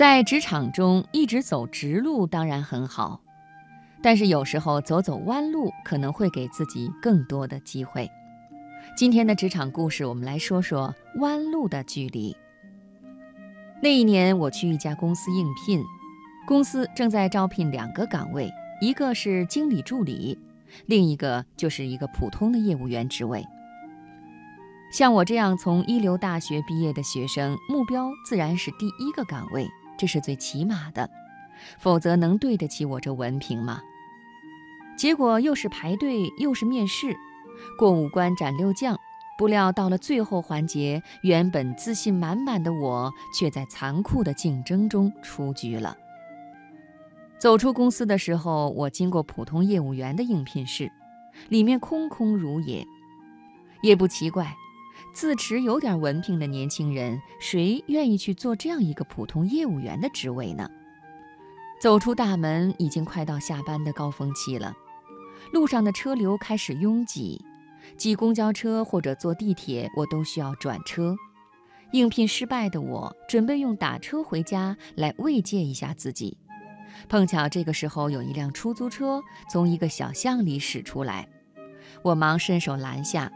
在职场中一直走直路当然很好，但是有时候走走弯路可能会给自己更多的机会。今天的职场故事，我们来说说弯路的距离。那一年我去一家公司应聘，公司正在招聘两个岗位，一个是经理助理，另一个就是一个普通的业务员职位。像我这样从一流大学毕业的学生，目标自然是第一个岗位。这是最起码的，否则能对得起我这文凭吗？结果又是排队又是面试，过五关斩六将，不料到了最后环节，原本自信满满的我，却在残酷的竞争中出局了。走出公司的时候，我经过普通业务员的应聘室，里面空空如也，也不奇怪。自持有点文凭的年轻人，谁愿意去做这样一个普通业务员的职位呢？走出大门，已经快到下班的高峰期了，路上的车流开始拥挤，挤公交车或者坐地铁，我都需要转车。应聘失败的我，准备用打车回家来慰藉一下自己。碰巧这个时候有一辆出租车从一个小巷里驶出来，我忙伸手拦下。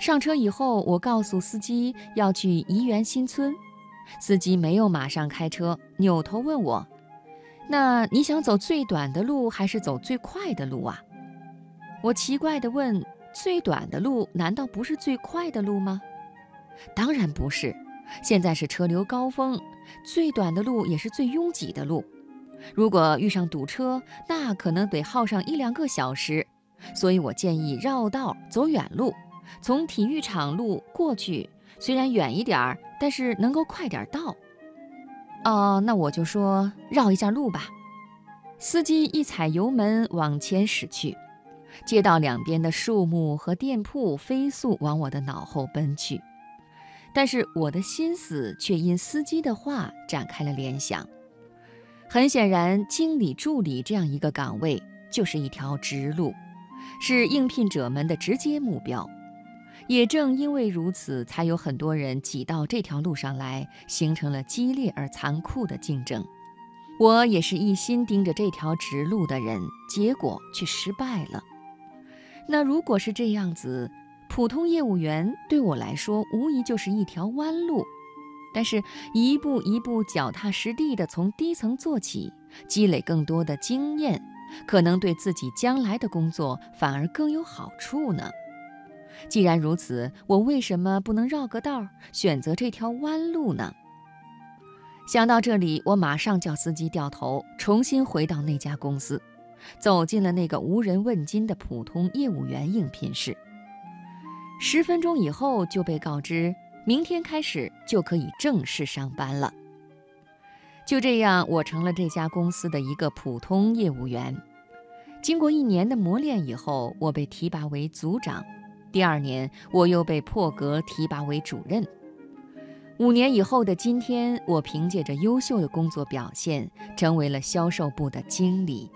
上车以后，我告诉司机要去怡园新村，司机没有马上开车，扭头问我：“那你想走最短的路，还是走最快的路啊？”我奇怪地问：“最短的路难道不是最快的路吗？”“当然不是，现在是车流高峰，最短的路也是最拥挤的路。如果遇上堵车，那可能得耗上一两个小时，所以我建议绕道走远路。”从体育场路过去，虽然远一点儿，但是能够快点到。哦，那我就说绕一下路吧。司机一踩油门往前驶去，街道两边的树木和店铺飞速往我的脑后奔去，但是我的心思却因司机的话展开了联想。很显然，经理助理这样一个岗位就是一条直路，是应聘者们的直接目标。也正因为如此，才有很多人挤到这条路上来，形成了激烈而残酷的竞争。我也是一心盯着这条直路的人，结果却失败了。那如果是这样子，普通业务员对我来说无疑就是一条弯路。但是，一步一步脚踏实地地从低层做起，积累更多的经验，可能对自己将来的工作反而更有好处呢。既然如此，我为什么不能绕个道，选择这条弯路呢？想到这里，我马上叫司机掉头，重新回到那家公司，走进了那个无人问津的普通业务员应聘室。十分钟以后，就被告知明天开始就可以正式上班了。就这样，我成了这家公司的一个普通业务员。经过一年的磨练以后，我被提拔为组长。第二年，我又被破格提拔为主任。五年以后的今天，我凭借着优秀的工作表现，成为了销售部的经理。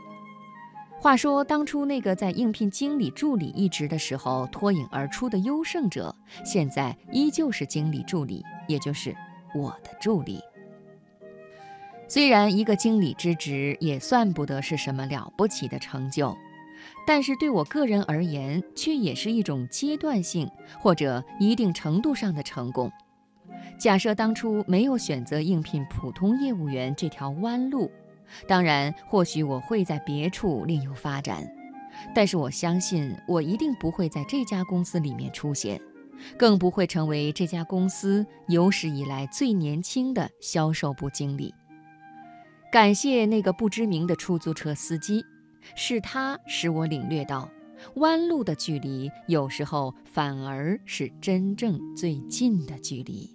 话说，当初那个在应聘经理助理一职的时候脱颖而出的优胜者，现在依旧是经理助理，也就是我的助理。虽然一个经理之职也算不得是什么了不起的成就。但是对我个人而言，却也是一种阶段性或者一定程度上的成功。假设当初没有选择应聘普通业务员这条弯路，当然或许我会在别处另有发展，但是我相信我一定不会在这家公司里面出现，更不会成为这家公司有史以来最年轻的销售部经理。感谢那个不知名的出租车司机。是他使我领略到，弯路的距离有时候反而是真正最近的距离。